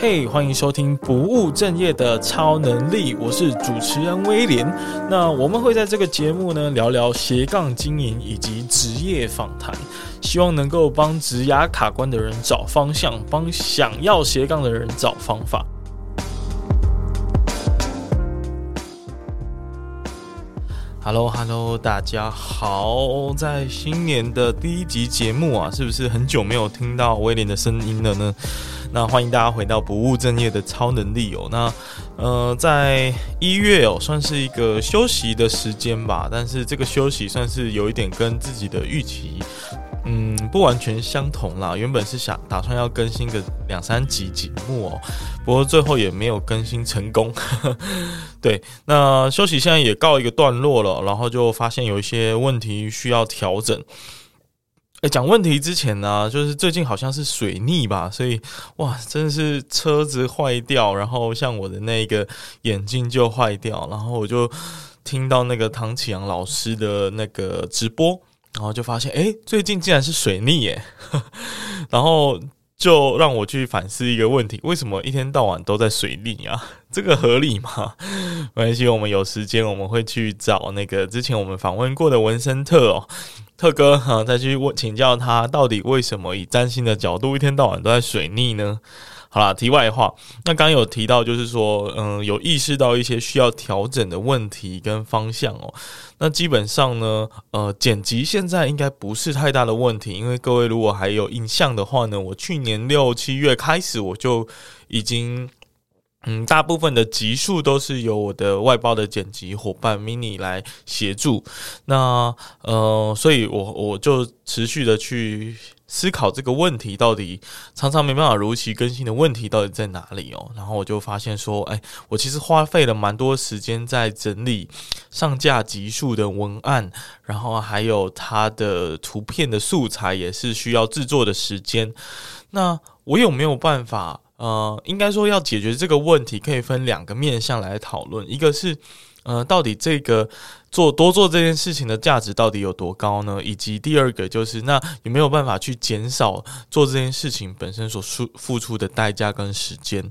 嘿，hey, 欢迎收听不务正业的超能力，我是主持人威廉。那我们会在这个节目呢，聊聊斜杠经营以及职业访谈，希望能够帮职涯卡关的人找方向，帮想要斜杠的人找方法。Hello，Hello，hello, 大家好，在新年的第一集节目啊，是不是很久没有听到威廉的声音了呢？那欢迎大家回到不务正业的超能力哦。那呃，在一月哦，算是一个休息的时间吧。但是这个休息算是有一点跟自己的预期，嗯，不完全相同啦。原本是想打算要更新个两三集节目哦，不过最后也没有更新成功。对，那休息现在也告一个段落了，然后就发现有一些问题需要调整。哎，讲问题之前呢、就是最近好像是水逆吧，所以哇，真的是车子坏掉，然后像我的那个眼镜就坏掉，然后我就听到那个唐启阳老师的那个直播，然后就发现，哎，最近竟然是水逆耶，然后就让我去反思一个问题：为什么一天到晚都在水逆啊？这个合理吗？没关系，我们有时间我们会去找那个之前我们访问过的文森特哦。特哥哈，再去问请教他，到底为什么以占星的角度，一天到晚都在水逆呢？好啦，题外话，那刚有提到，就是说，嗯，有意识到一些需要调整的问题跟方向哦。那基本上呢，呃，剪辑现在应该不是太大的问题，因为各位如果还有印象的话呢，我去年六七月开始我就已经。嗯，大部分的集数都是由我的外包的剪辑伙伴 Mini 来协助。那呃，所以我我就持续的去思考这个问题，到底常常没办法如期更新的问题到底在哪里哦。然后我就发现说，哎，我其实花费了蛮多时间在整理上架集数的文案，然后还有它的图片的素材也是需要制作的时间。那我有没有办法？呃，应该说要解决这个问题，可以分两个面向来讨论。一个是，呃，到底这个做多做这件事情的价值到底有多高呢？以及第二个就是，那有没有办法去减少做这件事情本身所付付出的代价跟时间？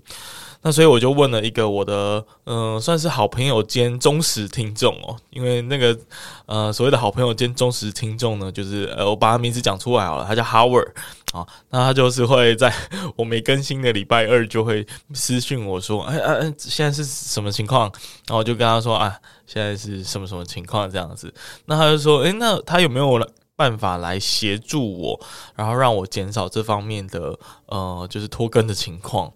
那所以我就问了一个我的，嗯、算是好朋友兼忠实听众哦，因为那个，呃，所谓的好朋友兼忠实听众呢，就是呃，我把他名字讲出来好了，他叫 Howard。啊，那他就是会在我没更新的礼拜二就会私讯我说，哎哎哎，现在是什么情况？然后我就跟他说，啊，现在是什么什么情况这样子。那他就说，哎，那他有没有办法来协助我，然后让我减少这方面的呃，就是拖更的情况？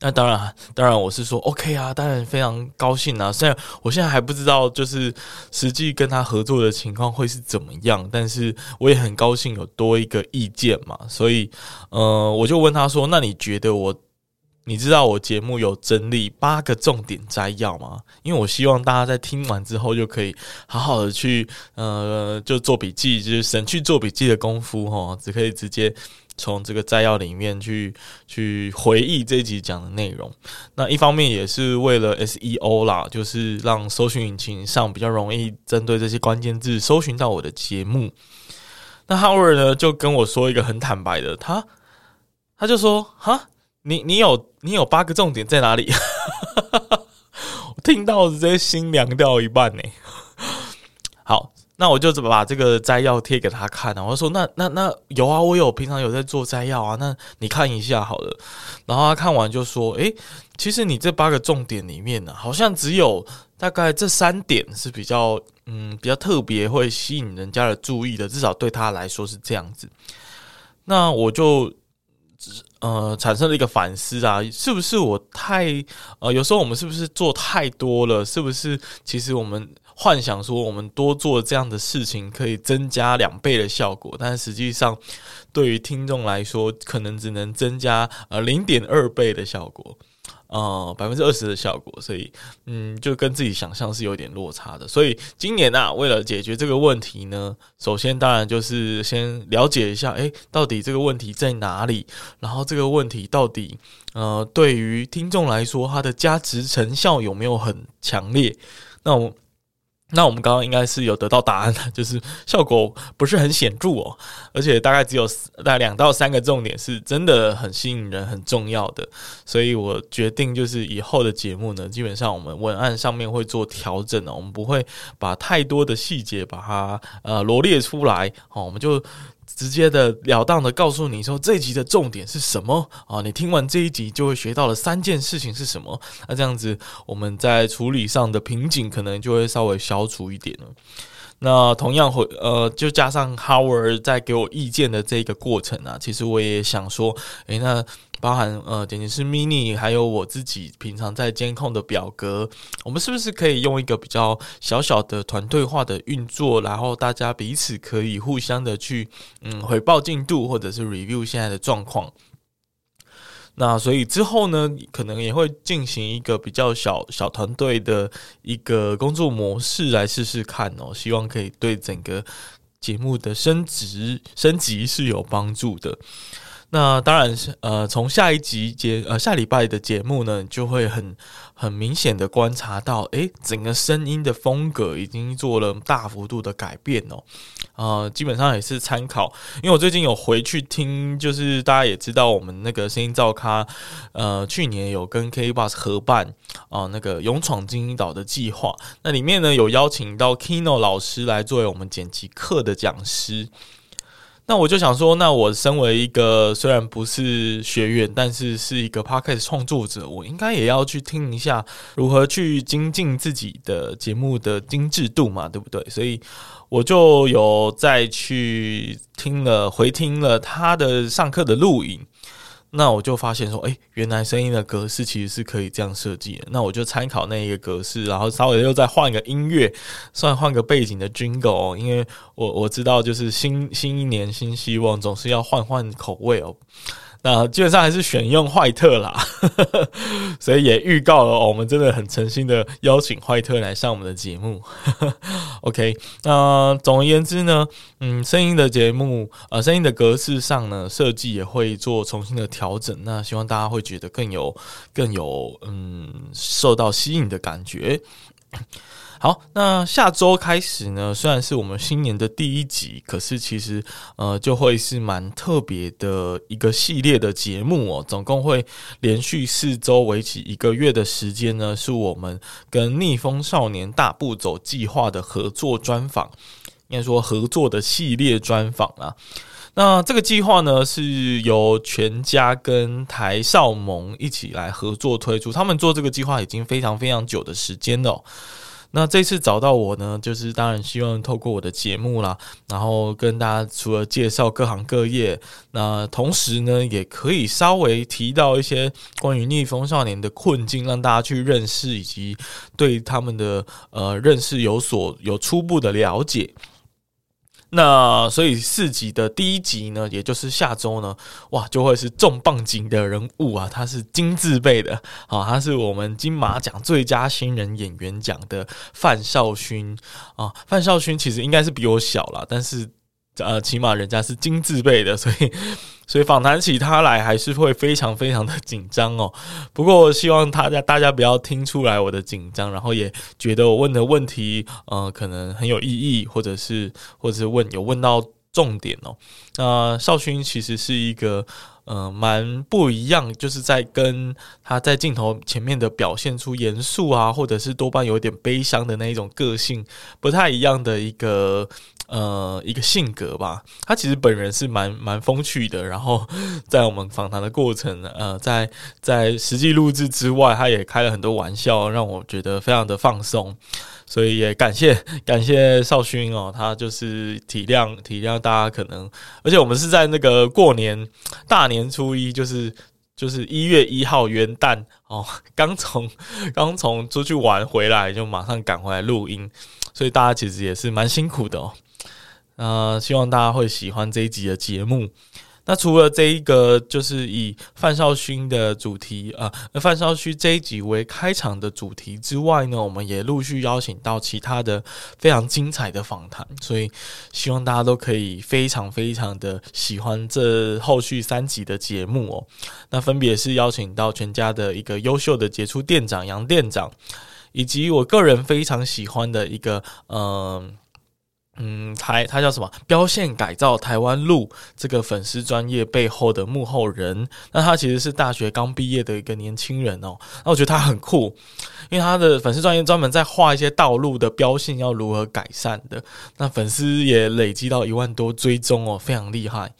那当然，当然我是说 OK 啊，当然非常高兴啊。虽然我现在还不知道，就是实际跟他合作的情况会是怎么样，但是我也很高兴有多一个意见嘛。所以，呃，我就问他说：“那你觉得我，你知道我节目有整理八个重点摘要吗？因为我希望大家在听完之后就可以好好的去，呃，就做笔记，就是省去做笔记的功夫齁，只可以直接。”从这个摘要里面去去回忆这一集讲的内容，那一方面也是为了 SEO 啦，就是让搜寻引擎上比较容易针对这些关键字搜寻到我的节目。那 Howard 呢就跟我说一个很坦白的，他他就说：“哈，你你有你有八个重点在哪里？” 我听到直接心凉掉一半呢。好。那我就怎么把这个摘要贴给他看啊，我说那那那有啊，我有平常有在做摘要啊，那你看一下好了。然后他看完就说：“诶，其实你这八个重点里面呢，好像只有大概这三点是比较嗯比较特别会吸引人家的注意的，至少对他来说是这样子。”那我就呃产生了一个反思啊，是不是我太呃有时候我们是不是做太多了？是不是其实我们？幻想说我们多做这样的事情可以增加两倍的效果，但实际上对于听众来说，可能只能增加呃零点二倍的效果，呃百分之二十的效果，所以嗯就跟自己想象是有点落差的。所以今年啊，为了解决这个问题呢，首先当然就是先了解一下，诶，到底这个问题在哪里？然后这个问题到底呃对于听众来说，它的价值成效有没有很强烈？那我。那我们刚刚应该是有得到答案的，就是效果不是很显著哦，而且大概只有大概两到三个重点是真的很吸引人、很重要的，所以我决定就是以后的节目呢，基本上我们文案上面会做调整哦，我们不会把太多的细节把它呃罗列出来，好，我们就。直接的了当的告诉你说，这一集的重点是什么啊？你听完这一集就会学到了三件事情是什么？那这样子我们在处理上的瓶颈可能就会稍微消除一点了。那同样会呃，就加上 Howard 在给我意见的这个过程啊，其实我也想说，诶，那。包含呃，剪辑师 mini，还有我自己平常在监控的表格，我们是不是可以用一个比较小小的团队化的运作，然后大家彼此可以互相的去嗯回报进度，或者是 review 现在的状况。那所以之后呢，可能也会进行一个比较小小团队的一个工作模式来试试看哦，希望可以对整个节目的升职升级是有帮助的。那当然是呃，从下一集节呃下礼拜的节目呢，就会很很明显的观察到，诶，整个声音的风格已经做了大幅度的改变哦。呃，基本上也是参考，因为我最近有回去听，就是大家也知道我们那个声音造咖，呃，去年有跟 K Bus 合办啊、呃、那个勇闯金鹰岛的计划，那里面呢有邀请到 Kino 老师来作为我们剪辑课的讲师。那我就想说，那我身为一个虽然不是学员，但是是一个 podcast 创作者，我应该也要去听一下如何去精进自己的节目的精致度嘛，对不对？所以我就有再去听了回听了他的上课的录影。那我就发现说，诶，原来声音的格式其实是可以这样设计的。那我就参考那一个格式，然后稍微又再换个音乐，算换个背景的 jingle 哦，因为我我知道，就是新新一年新希望，总是要换换口味哦。那基本上还是选用坏特啦，所以也预告了，我们真的很诚心的邀请坏特来上我们的节目。OK，那总而言之呢，嗯，声音的节目，呃，声音的格式上呢，设计也会做重新的调整。那希望大家会觉得更有更有嗯受到吸引的感觉。好，那下周开始呢，虽然是我们新年的第一集，可是其实呃就会是蛮特别的一个系列的节目哦。总共会连续四周，为期一个月的时间呢，是我们跟逆风少年大步走计划的合作专访，应该说合作的系列专访啊。那这个计划呢，是由全家跟台少盟一起来合作推出，他们做这个计划已经非常非常久的时间了。那这次找到我呢，就是当然希望透过我的节目啦，然后跟大家除了介绍各行各业，那同时呢，也可以稍微提到一些关于逆风少年的困境，让大家去认识以及对他们的呃认识有所有初步的了解。那所以四集的第一集呢，也就是下周呢，哇，就会是重磅级的人物啊！他是金字辈的，啊，他是我们金马奖最佳新人演员奖的范少勋啊。范少勋其实应该是比我小啦，但是呃，起码人家是金字辈的，所以。所以访谈起他来还是会非常非常的紧张哦。不过希望大家大家不要听出来我的紧张，然后也觉得我问的问题呃可能很有意义，或者是或者是问有问到重点哦。那少勋其实是一个呃蛮不一样，就是在跟他在镜头前面的表现出严肃啊，或者是多半有点悲伤的那一种个性不太一样的一个。呃，一个性格吧，他其实本人是蛮蛮风趣的。然后在我们访谈的过程，呃，在在实际录制之外，他也开了很多玩笑，让我觉得非常的放松。所以也感谢感谢少勋哦，他就是体谅体谅大家可能，而且我们是在那个过年大年初一，就是就是一月一号元旦哦，刚从刚从出去玩回来，就马上赶回来录音，所以大家其实也是蛮辛苦的哦。呃，希望大家会喜欢这一集的节目。那除了这一个，就是以范少勋的主题啊，呃，范少勋这一集为开场的主题之外呢，我们也陆续邀请到其他的非常精彩的访谈，所以希望大家都可以非常非常的喜欢这后续三集的节目哦。那分别是邀请到全家的一个优秀的杰出店长杨店长。以及我个人非常喜欢的一个，嗯、呃。嗯，台他叫什么？标线改造台湾路这个粉丝专业背后的幕后人，那他其实是大学刚毕业的一个年轻人哦。那我觉得他很酷，因为他的粉丝专业专门在画一些道路的标线要如何改善的。那粉丝也累积到一万多追踪哦，非常厉害。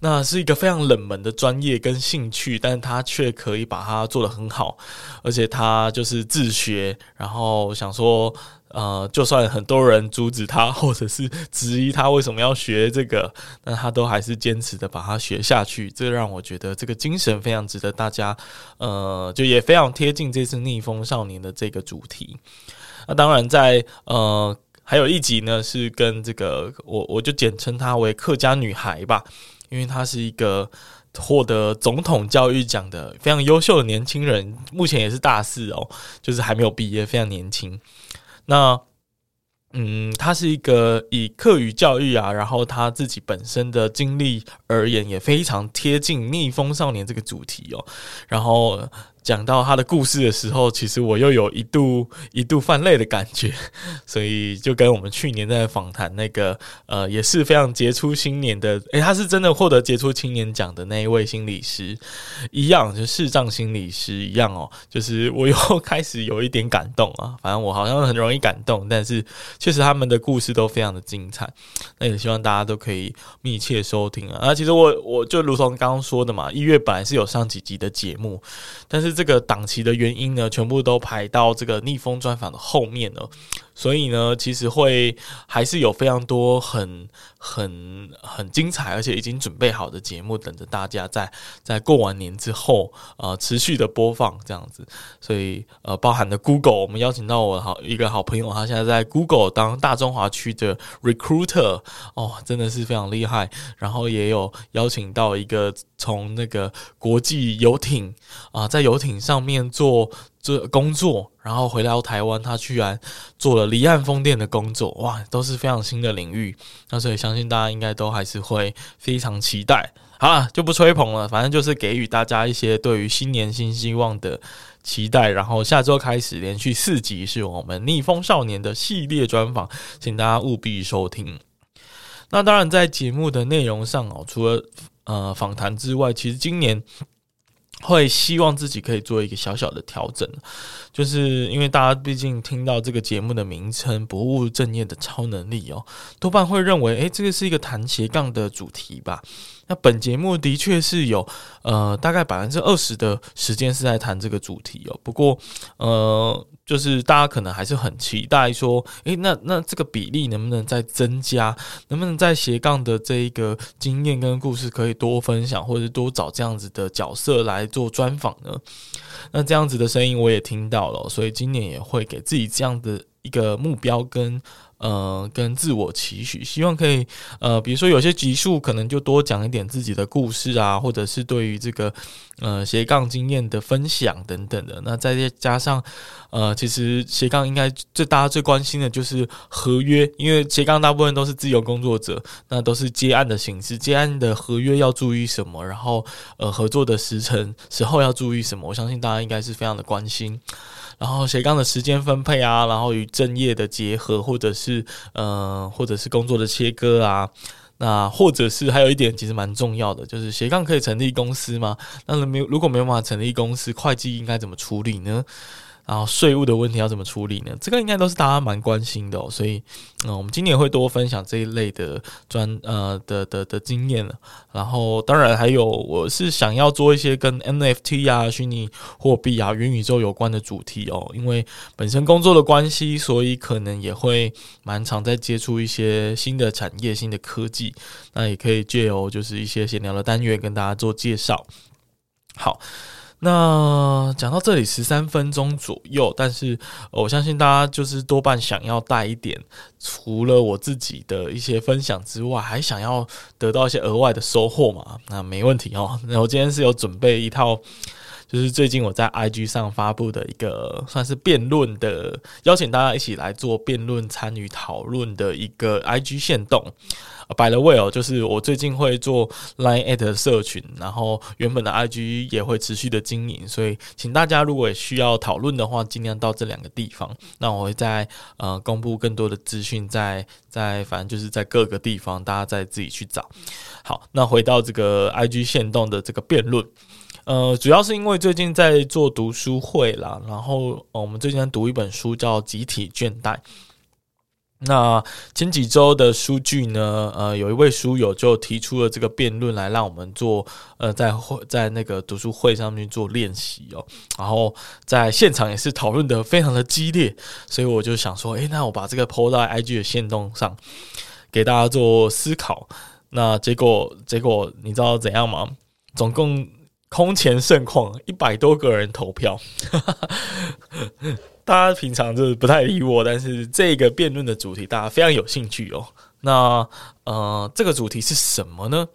那是一个非常冷门的专业跟兴趣，但是他却可以把它做得很好，而且他就是自学，然后想说。呃，就算很多人阻止他，或者是质疑他为什么要学这个，那他都还是坚持的把它学下去。这让我觉得这个精神非常值得大家，呃，就也非常贴近这次逆风少年的这个主题。那当然在，在呃，还有一集呢，是跟这个我我就简称她为客家女孩吧，因为他是一个获得总统教育奖的非常优秀的年轻人，目前也是大四哦，就是还没有毕业，非常年轻。那，嗯，他是一个以课余教育啊，然后他自己本身的经历而言，也非常贴近逆风少年这个主题哦，然后。讲到他的故事的时候，其实我又有一度一度泛泪的感觉，所以就跟我们去年在访谈那个呃也是非常杰出青年的，诶，他是真的获得杰出青年奖的那一位心理师一样，就视障心理师一样哦，就是我又开始有一点感动啊，反正我好像很容易感动，但是确实他们的故事都非常的精彩，那也希望大家都可以密切收听啊。那其实我我就如同刚刚说的嘛，一月本来是有上几集的节目，但是。这个档期的原因呢，全部都排到这个逆风专访的后面了。所以呢，其实会还是有非常多很很很精彩，而且已经准备好的节目等着大家在在过完年之后呃持续的播放这样子。所以呃，包含的 Google，我们邀请到我好一个好朋友，他现在在 Google 当大中华区的 Recruiter 哦，真的是非常厉害。然后也有邀请到一个从那个国际游艇啊、在游艇上面做。这工作，然后回到台湾，他居然做了离岸风电的工作，哇，都是非常新的领域。那所以相信大家应该都还是会非常期待。好了，就不吹捧了，反正就是给予大家一些对于新年新希望的期待。然后下周开始连续四集是我们逆风少年的系列专访，请大家务必收听。那当然，在节目的内容上哦，除了呃访谈之外，其实今年。会希望自己可以做一个小小的调整，就是因为大家毕竟听到这个节目的名称“不务正业的超能力”哦，多半会认为，诶，这个是一个谈斜杠的主题吧。那本节目的确是有呃大概百分之二十的时间是在谈这个主题哦。不过呃，就是大家可能还是很期待说，诶，那那这个比例能不能再增加？能不能在斜杠的这一个经验跟故事可以多分享，或者多找这样子的角色来做专访呢？那这样子的声音我也听到了，所以今年也会给自己这样的一个目标跟。呃，跟自我期许，希望可以呃，比如说有些集数可能就多讲一点自己的故事啊，或者是对于这个呃斜杠经验的分享等等的。那再加上呃，其实斜杠应该最大家最关心的就是合约，因为斜杠大部分都是自由工作者，那都是接案的形式，接案的合约要注意什么，然后呃合作的时程时候要注意什么，我相信大家应该是非常的关心。然后斜杠的时间分配啊，然后与正业的结合，或者是呃，或者是工作的切割啊，那或者是还有一点其实蛮重要的，就是斜杠可以成立公司吗？那没有，如果没有办法成立公司，会计应该怎么处理呢？然后税务的问题要怎么处理呢？这个应该都是大家蛮关心的哦，所以，嗯，我们今年会多分享这一类的专呃的的的，经验了。然后，当然还有，我是想要做一些跟 NFT 啊、虚拟货币啊、元宇宙有关的主题哦，因为本身工作的关系，所以可能也会蛮常在接触一些新的产业、新的科技。那也可以借由就是一些闲聊的单元跟大家做介绍。好。那讲到这里十三分钟左右，但是我相信大家就是多半想要带一点，除了我自己的一些分享之外，还想要得到一些额外的收获嘛？那没问题哦。那我今天是有准备一套就是最近我在 IG 上发布的一个算是辩论的，邀请大家一起来做辩论、参与讨论的一个 IG 限动。By the way 哦，就是我最近会做 Line at 社群，然后原本的 IG 也会持续的经营，所以请大家如果需要讨论的话，尽量到这两个地方。那我会在呃公布更多的资讯，在在反正就是在各个地方，大家再自己去找。好，那回到这个 IG 限动的这个辩论，呃，主要是因为最近在做读书会啦，然后我们最近在读一本书叫《集体倦怠》。那前几周的书据呢？呃，有一位书友就提出了这个辩论来让我们做呃，在会在那个读书会上面做练习哦。然后在现场也是讨论得非常的激烈，所以我就想说，诶，那我把这个 PO 到 IG 的线动上，给大家做思考。那结果结果你知道怎样吗？总共空前盛况，一百多个人投票。大家平常就是不太理我，但是这个辩论的主题大家非常有兴趣哦。那呃，这个主题是什么呢？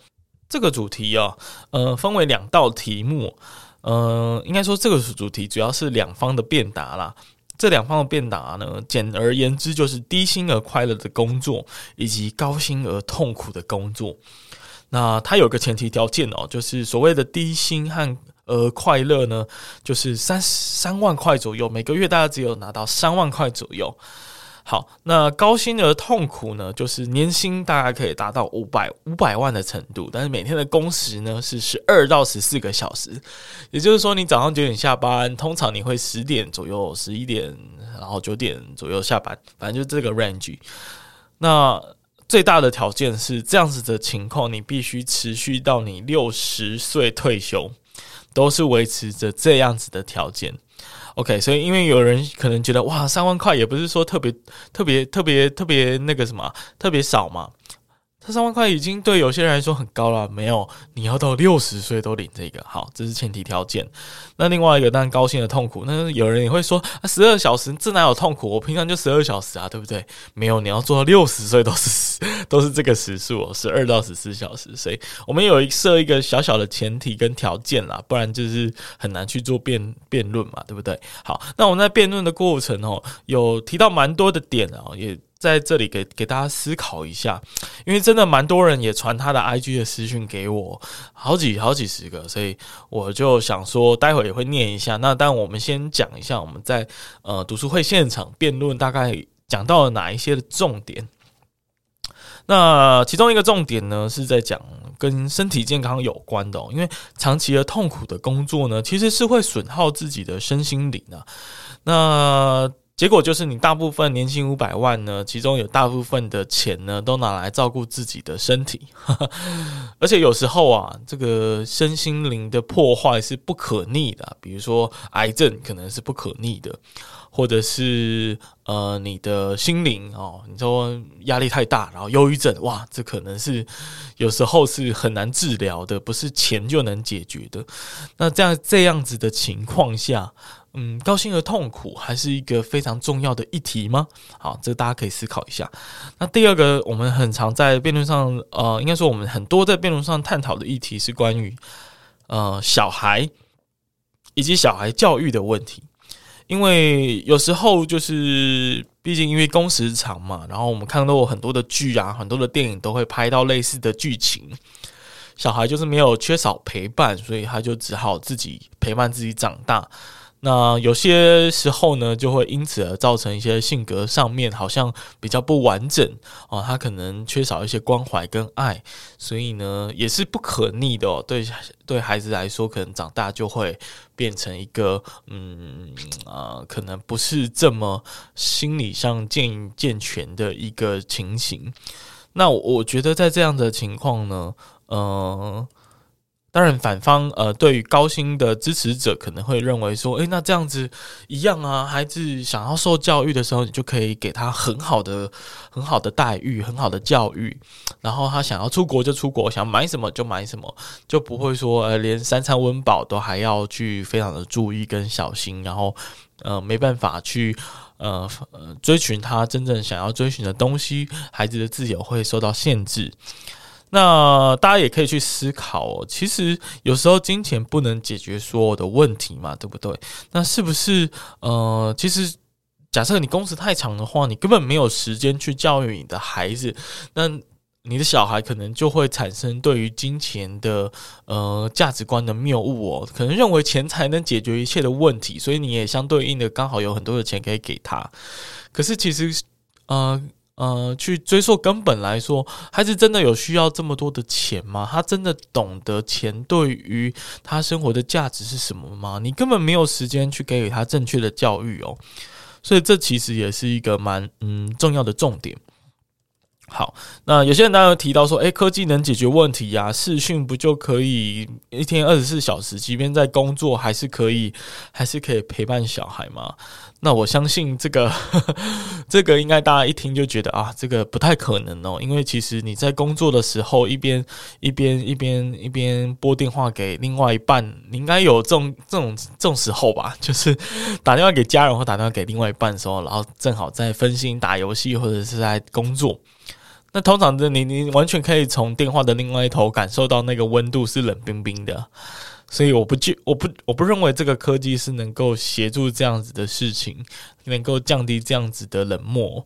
这个主题啊，呃，分为两道题目。呃，应该说这个主题主要是两方的辩答啦。这两方的辩答呢，简而言之就是低薪而快乐的工作，以及高薪而痛苦的工作。那它有个前提条件哦，就是所谓的低薪和呃快乐呢，就是三三万块左右，每个月大家只有拿到三万块左右。好，那高薪而痛苦呢，就是年薪大概可以达到五百五百万的程度，但是每天的工时呢是十二到十四个小时，也就是说，你早上九点下班，通常你会十点左右、十一点，然后九点左右下班，反正就这个 range。那最大的条件是这样子的情况，你必须持续到你六十岁退休。都是维持着这样子的条件，OK，所以因为有人可能觉得哇，三万块也不是说特别特别特别特别那个什么特别少嘛。这三万块已经对有些人来说很高了，没有，你要到六十岁都领这个，好，这是前提条件。那另外一个，当然高兴的痛苦，那有人也会说，啊，十二小时这哪有痛苦？我平常就十二小时啊，对不对？没有，你要做到六十岁都是都是这个时数哦，十二到十四小时。所以我们有一设一个小小的前提跟条件啦，不然就是很难去做辩辩论嘛，对不对？好，那我们在辩论的过程哦，有提到蛮多的点哦，也。在这里给给大家思考一下，因为真的蛮多人也传他的 IG 的私讯给我，好几好几十个，所以我就想说，待会也会念一下。那但我们先讲一下我们在呃读书会现场辩论大概讲到了哪一些的重点。那其中一个重点呢，是在讲跟身体健康有关的，因为长期的痛苦的工作呢，其实是会损耗自己的身心灵啊。那结果就是，你大部分年薪五百万呢，其中有大部分的钱呢，都拿来照顾自己的身体，而且有时候啊，这个身心灵的破坏是不可逆的，比如说癌症可能是不可逆的，或者是呃你的心灵哦，你说压力太大，然后忧郁症，哇，这可能是有时候是很难治疗的，不是钱就能解决的。那这样这样子的情况下。嗯，高兴和痛苦还是一个非常重要的议题吗？好，这个大家可以思考一下。那第二个，我们很常在辩论上，呃，应该说我们很多在辩论上探讨的议题是关于呃小孩以及小孩教育的问题。因为有时候就是，毕竟因为工时长嘛，然后我们看到很多的剧啊，很多的电影都会拍到类似的剧情，小孩就是没有缺少陪伴，所以他就只好自己陪伴自己长大。那有些时候呢，就会因此而造成一些性格上面好像比较不完整哦，他可能缺少一些关怀跟爱，所以呢也是不可逆的哦。对对孩子来说，可能长大就会变成一个嗯啊、可能不是这么心理上健健全的一个情形。那我觉得在这样的情况呢，嗯、当然，反方呃，对于高薪的支持者可能会认为说，诶，那这样子一样啊，孩子想要受教育的时候，你就可以给他很好的、很好的待遇、很好的教育，然后他想要出国就出国，想买什么就买什么，就不会说呃，连三餐温饱都还要去非常的注意跟小心，然后呃，没办法去呃呃追寻他真正想要追寻的东西，孩子的自由会受到限制。那大家也可以去思考哦，其实有时候金钱不能解决所有的问题嘛，对不对？那是不是呃，其实假设你工时太长的话，你根本没有时间去教育你的孩子，那你的小孩可能就会产生对于金钱的呃价值观的谬误哦，可能认为钱财能解决一切的问题，所以你也相对应的刚好有很多的钱可以给他，可是其实呃。呃，去追溯根本来说，孩子真的有需要这么多的钱吗？他真的懂得钱对于他生活的价值是什么吗？你根本没有时间去给予他正确的教育哦，所以这其实也是一个蛮嗯重要的重点。好，那有些人当然提到说，诶，科技能解决问题呀？视讯不就可以一天二十四小时，即便在工作还是可以，还是可以陪伴小孩吗？那我相信这个，这个应该大家一听就觉得啊，这个不太可能哦，因为其实你在工作的时候一边一边一边一边拨电话给另外一半，你应该有这种这种这种时候吧？就是 打电话给家人或打电话给另外一半的时候，然后正好在分心打游戏或者是在工作。那通常的你，你完全可以从电话的另外一头感受到那个温度是冷冰冰的，所以我不觉，我不，我不认为这个科技是能够协助这样子的事情，能够降低这样子的冷漠。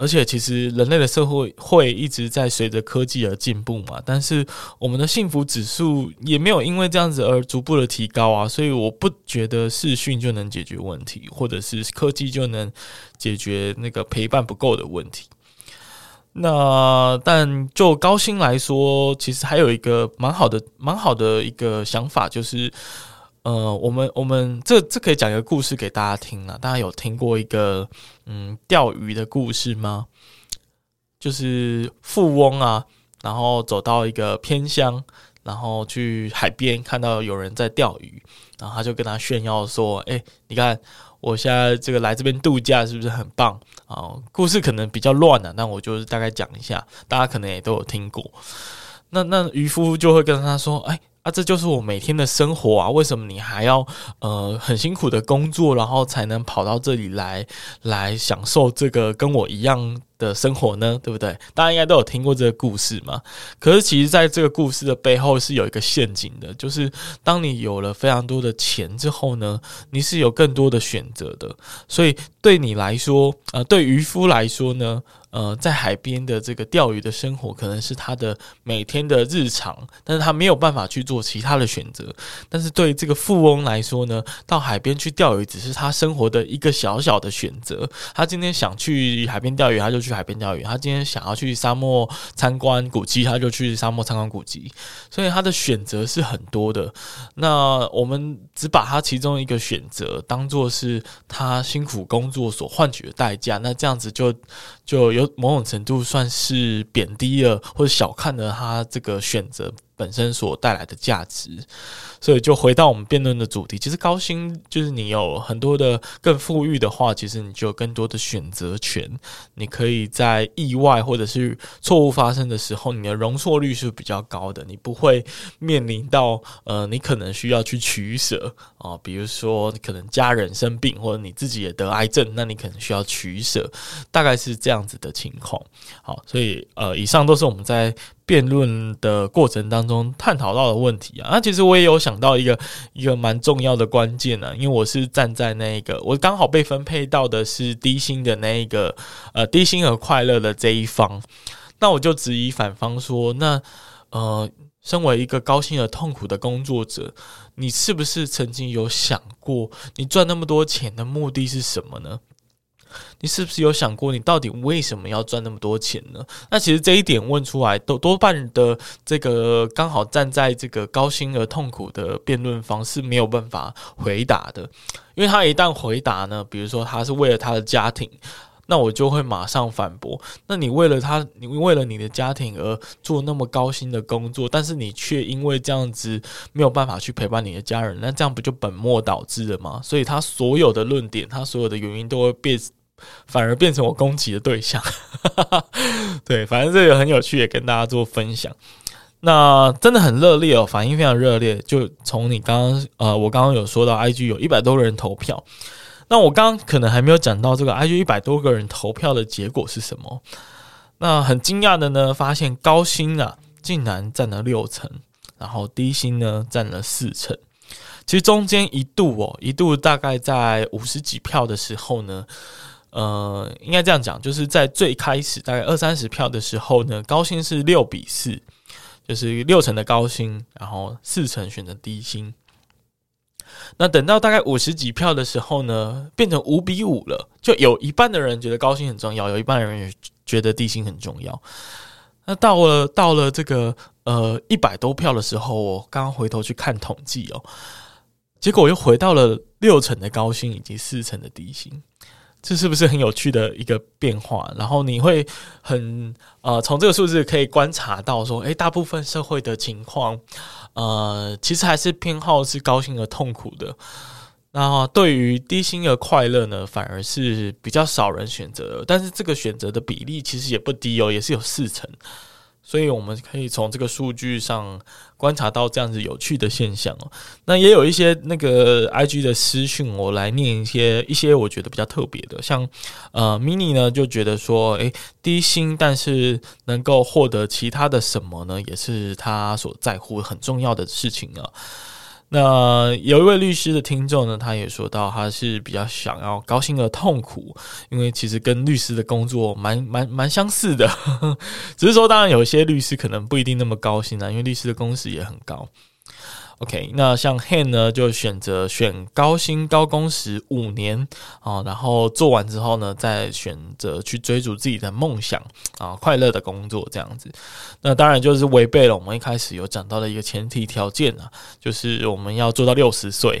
而且，其实人类的社会会一直在随着科技而进步嘛，但是我们的幸福指数也没有因为这样子而逐步的提高啊，所以我不觉得视讯就能解决问题，或者是科技就能解决那个陪伴不够的问题。那但就高薪来说，其实还有一个蛮好的、蛮好的一个想法，就是呃，我们我们这这可以讲一个故事给大家听啊。大家有听过一个嗯钓鱼的故事吗？就是富翁啊，然后走到一个偏乡，然后去海边看到有人在钓鱼，然后他就跟他炫耀说：“哎，你看。”我现在这个来这边度假是不是很棒啊？故事可能比较乱啊，那我就是大概讲一下，大家可能也都有听过。那那渔夫就会跟他说：“哎。”、啊、这就是我每天的生活啊！为什么你还要呃很辛苦的工作，然后才能跑到这里来来享受这个跟我一样的生活呢？对不对？大家应该都有听过这个故事嘛。可是其实在这个故事的背后是有一个陷阱的，就是当你有了非常多的钱之后呢，你是有更多的选择的。所以对你来说，呃，对渔夫来说呢，呃，在海边的这个钓鱼的生活可能是他的每天的日常，但是他没有办法去做其他的选择。但是对这个富翁来说呢，到海边去钓鱼只是他生活的一个小小的选择。他今天想去海边钓鱼，他就去海边钓鱼；他今天想要去沙漠参观古迹，他就去沙漠参观古迹。所以他的选择是很多的。那我们只把他其中一个选择当做是他辛苦工作所换取的代价，那这样子就就。有某种程度算是贬低了或者小看了他这个选择本身所带来的价值，所以就回到我们辩论的主题，其实高薪就是你有很多的更富裕的话，其实你就有更多的选择权，你可以在意外或者是错误发生的时候，你的容错率是比较高的，你不会面临到呃，你可能需要去取舍啊、比如说你可能家人生病或者你自己也得癌症，那你可能需要取舍，大概是这样子的情况。好，所以呃，以上都是我们在。辩论的过程当中探讨到的问题啊，那其实我也有想到一个一个蛮重要的关键呢，因为我是站在那个我刚好被分配到的是低薪的那一个呃低薪和快乐的这一方，那我就质疑反方说，那呃，身为一个高薪而痛苦的工作者，你是不是曾经有想过，你赚那么多钱的目的是什么呢？你是不是有想过，你到底为什么要赚那么多钱呢？那其实这一点问出来，都多半的这个刚好站在这个高薪而痛苦的辩论方是没有办法回答的，因为他一旦回答呢，比如说他是为了他的家庭，那我就会马上反驳。那你为了他，你为了你的家庭而做那么高薪的工作，但是你却因为这样子没有办法去陪伴你的家人，那这样不就本末倒置了吗？所以他所有的论点，他所有的原因都会变。反而变成我攻击的对象，对，反正这个很有趣，也跟大家做分享。那真的很热烈哦，反应非常热烈。就从你刚刚呃，我刚刚有说到，IG 有一百多个人投票。那我刚刚可能还没有讲到这个 IG 一百多个人投票的结果是什么。那很惊讶的呢，发现高薪啊，竟然占了六成，然后低薪呢占了四成。其实中间一度哦，一度大概在五十几票的时候呢，呃，应该这样讲，就是在最开始大概二三十票的时候呢，高薪是六比四，就是六成的高薪，然后四成选择低薪。那等到大概五十几票的时候呢，变成五比五了，就有一半的人觉得高薪很重要，有一半的人也觉得低薪很重要。那到了到了这个呃一百多票的时候，我刚刚回头去看统计哦，结果又回到了六成的高薪以及四成的低薪，这是不是很有趣的一个变化？然后你会很呃从这个数字可以观察到说，诶，大部分社会的情况。呃，其实还是偏好是高薪而痛苦的。那对于低薪的快乐呢，反而是比较少人选择。但是这个选择的比例其实也不低哦，也是有四成。所以我们可以从这个数据上观察到这样子有趣的现象哦。那也有一些那个 IG 的私讯，我来念一些一些我觉得比较特别的，像呃 Mini 呢就觉得说，诶，低薪但是能够获得其他的什么呢，也是他所在乎很重要的事情啊。那有一位律师的听众呢，他也说到，他是比较想要高薪而痛苦，因为其实跟律师的工作蛮蛮蛮相似的，只是说当然有些律师可能不一定那么高薪啊，因为律师的工时也很高。OK，那像 Han 呢，就选择选高薪高工时五年啊，然后做完之后呢，再选择去追逐自己的梦想啊，快乐的工作这样子。那当然就是违背了我们一开始有讲到的一个前提条件啊，就是我们要做到六十岁。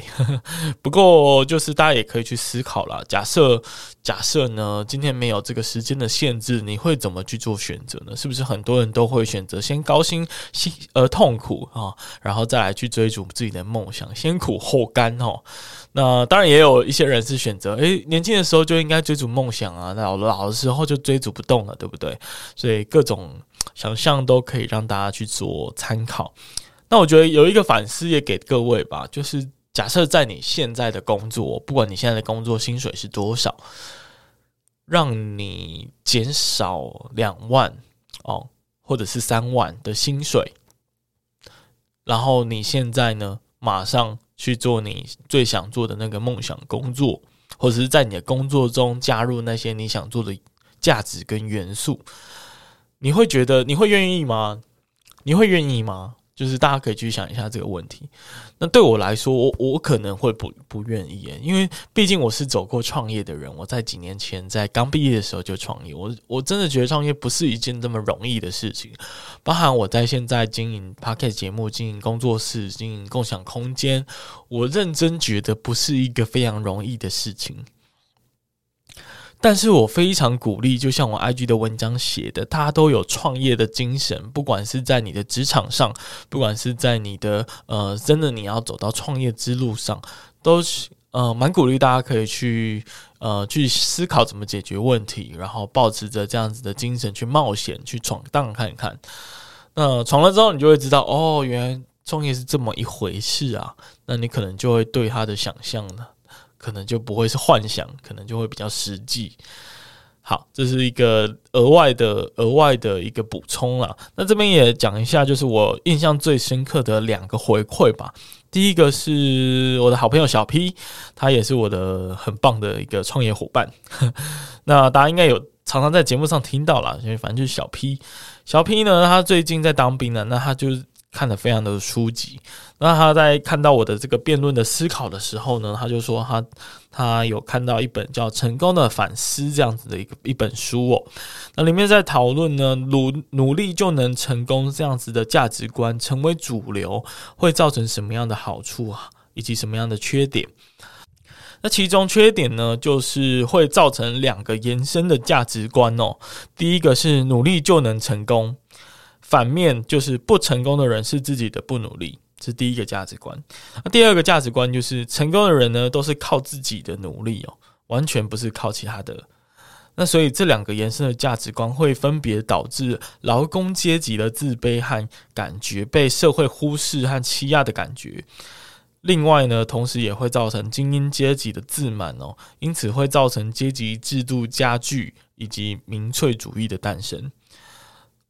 不过就是大家也可以去思考啦，假设假设呢，今天没有这个时间的限制，你会怎么去做选择呢？是不是很多人都会选择先高薪薪而痛苦啊，然后再来去追。追逐自己的梦想，先苦后甘哦。那当然也有一些人是选择，诶，年轻的时候就应该追逐梦想啊，那老老的时候就追逐不动了，对不对？所以各种想象都可以让大家去做参考。那我觉得有一个反思也给各位吧，就是假设在你现在的工作，不管你现在的工作薪水是多少，让你减少两万哦，或者是三万的薪水。然后你现在呢，马上去做你最想做的那个梦想工作，或者是在你的工作中加入那些你想做的价值跟元素，你会觉得你会愿意吗？你会愿意吗？就是大家可以去想一下这个问题。那对我来说，我我可能会不不愿意，因为毕竟我是走过创业的人。我在几年前在刚毕业的时候就创业，我我真的觉得创业不是一件这么容易的事情。包含我在现在经营 p o c a s t 节目、经营工作室、经营共享空间，我认真觉得不是一个非常容易的事情。但是我非常鼓励，就像我 IG 的文章写的，大家都有创业的精神，不管是在你的职场上，不管是在你的呃，真的你要走到创业之路上，都是呃蛮鼓励大家可以去呃去思考怎么解决问题，然后抱持着这样子的精神去冒险去闯荡看看。那闯了之后，你就会知道哦，原来创业是这么一回事啊。那你可能就会对他的想象呢。可能就不会是幻想，可能就会比较实际。好，这是一个额外的、额外的一个补充啦。那这边也讲一下，就是我印象最深刻的两个回馈吧。第一个是我的好朋友小 P，他也是我的很棒的一个创业伙伴。那大家应该有常常在节目上听到啦，因为反正就是小 P。小 P 呢，他最近在当兵呢，那他就。看得非常的书籍，那他在看到我的这个辩论的思考的时候呢，他就说他他有看到一本叫《成功的反思》这样子的一个一本书哦，那里面在讨论呢，努努力就能成功这样子的价值观成为主流会造成什么样的好处啊，以及什么样的缺点？那其中缺点呢，就是会造成两个延伸的价值观哦，第一个是努力就能成功。反面就是不成功的人是自己的不努力，这是第一个价值观。那第二个价值观就是成功的人呢，都是靠自己的努力哦，完全不是靠其他的。那所以这两个延伸的价值观会分别导致劳工阶级的自卑和感觉被社会忽视和欺压的感觉。另外呢，同时也会造成精英阶级的自满哦，因此会造成阶级制度加剧以及民粹主义的诞生。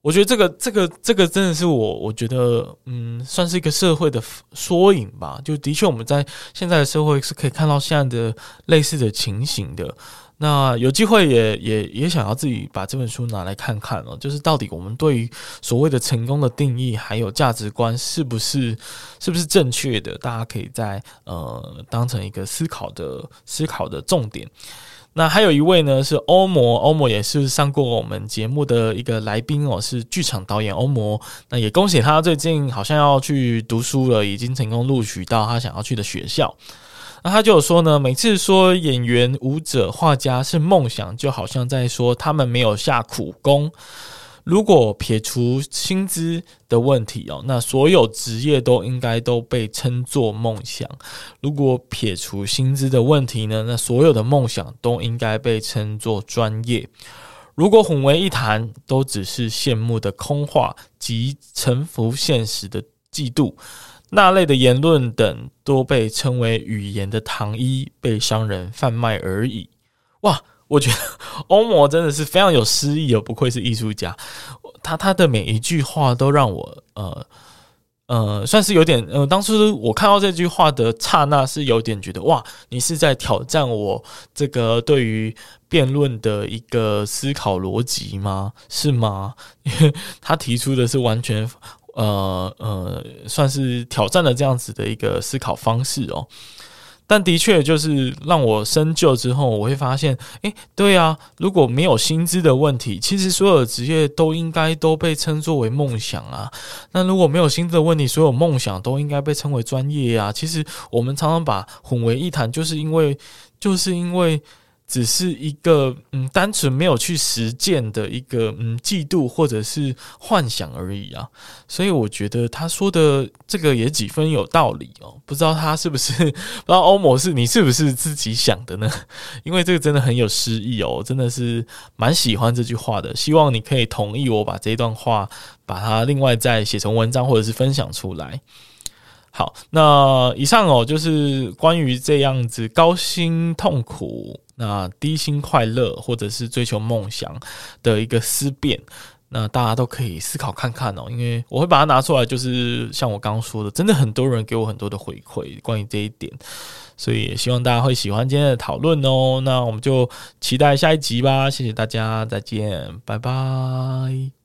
我觉得这个这个这个真的是我我觉得嗯，算是一个社会的缩影吧。就的确我们在现在的社会是可以看到现在的类似的情形的。那有机会也也也想要自己把这本书拿来看看哦，就是到底我们对于所谓的成功的定义还有价值观是不是是不是正确的？大家可以在呃当成一个思考的思考的重点。那还有一位呢是欧摩，欧摩也是上过我们节目的一个来宾哦，是剧场导演欧摩。那也恭喜他最近好像要去读书了，已经成功录取到他想要去的学校。那他就有说呢，每次说演员、舞者、画家是梦想，就好像在说他们没有下苦功。如果撇除薪资的问题哦，那所有职业都应该都被称作梦想。如果撇除薪资的问题呢，那所有的梦想都应该被称作专业。如果混为一谈，都只是羡慕的空话及臣服现实的嫉妒。那类的言论等都被称为语言的糖衣，被商人贩卖而已。哇，我觉得欧摩真的是非常有诗意哦，不愧是艺术家。他他的每一句话都让我呃呃，算是有点呃，当初我看到这句话的刹那，是有点觉得哇，你是在挑战我这个对于辩论的一个思考逻辑吗？是吗？因 为他提出的是完全。呃呃，算是挑战了这样子的一个思考方式哦，但的确就是让我深究之后，我会发现，诶，对啊，如果没有薪资的问题，其实所有职业都应该都被称作为梦想啊。那如果没有薪资的问题，所有梦想都应该被称为专业啊。其实我们常常把混为一谈，就是因为就是因为。只是一个嗯，单纯没有去实践的一个嗯，嫉妒或者是幻想而已啊，所以我觉得他说的这个也几分有道理哦。不知道他是不是，不知道欧某是你是不是自己想的呢？因为这个真的很有诗意哦，真的是蛮喜欢这句话的。希望你可以同意我把这段话，把它另外再写成文章或者是分享出来。好，那以上哦，就是关于这样子高薪痛苦。那低薪快乐，或者是追求梦想的一个思辨，那大家都可以思考看看哦。因为我会把它拿出来，就是像我刚刚说的，真的很多人给我很多的回馈关于这一点，所以也希望大家会喜欢今天的讨论哦。那我们就期待下一集吧，谢谢大家，再见，拜拜。